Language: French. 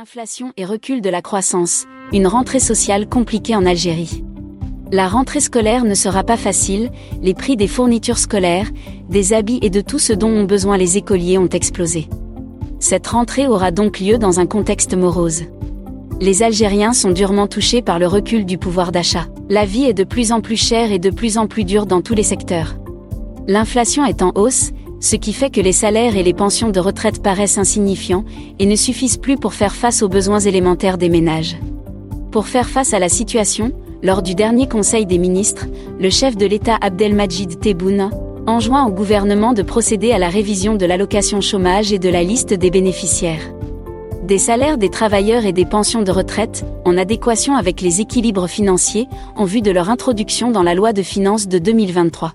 Inflation et recul de la croissance, une rentrée sociale compliquée en Algérie. La rentrée scolaire ne sera pas facile, les prix des fournitures scolaires, des habits et de tout ce dont ont besoin les écoliers ont explosé. Cette rentrée aura donc lieu dans un contexte morose. Les Algériens sont durement touchés par le recul du pouvoir d'achat. La vie est de plus en plus chère et de plus en plus dure dans tous les secteurs. L'inflation est en hausse, ce qui fait que les salaires et les pensions de retraite paraissent insignifiants et ne suffisent plus pour faire face aux besoins élémentaires des ménages. Pour faire face à la situation, lors du dernier Conseil des ministres, le chef de l'État Abdelmajid Tebboune enjoint au gouvernement de procéder à la révision de l'allocation chômage et de la liste des bénéficiaires. Des salaires des travailleurs et des pensions de retraite, en adéquation avec les équilibres financiers, en vue de leur introduction dans la loi de finances de 2023.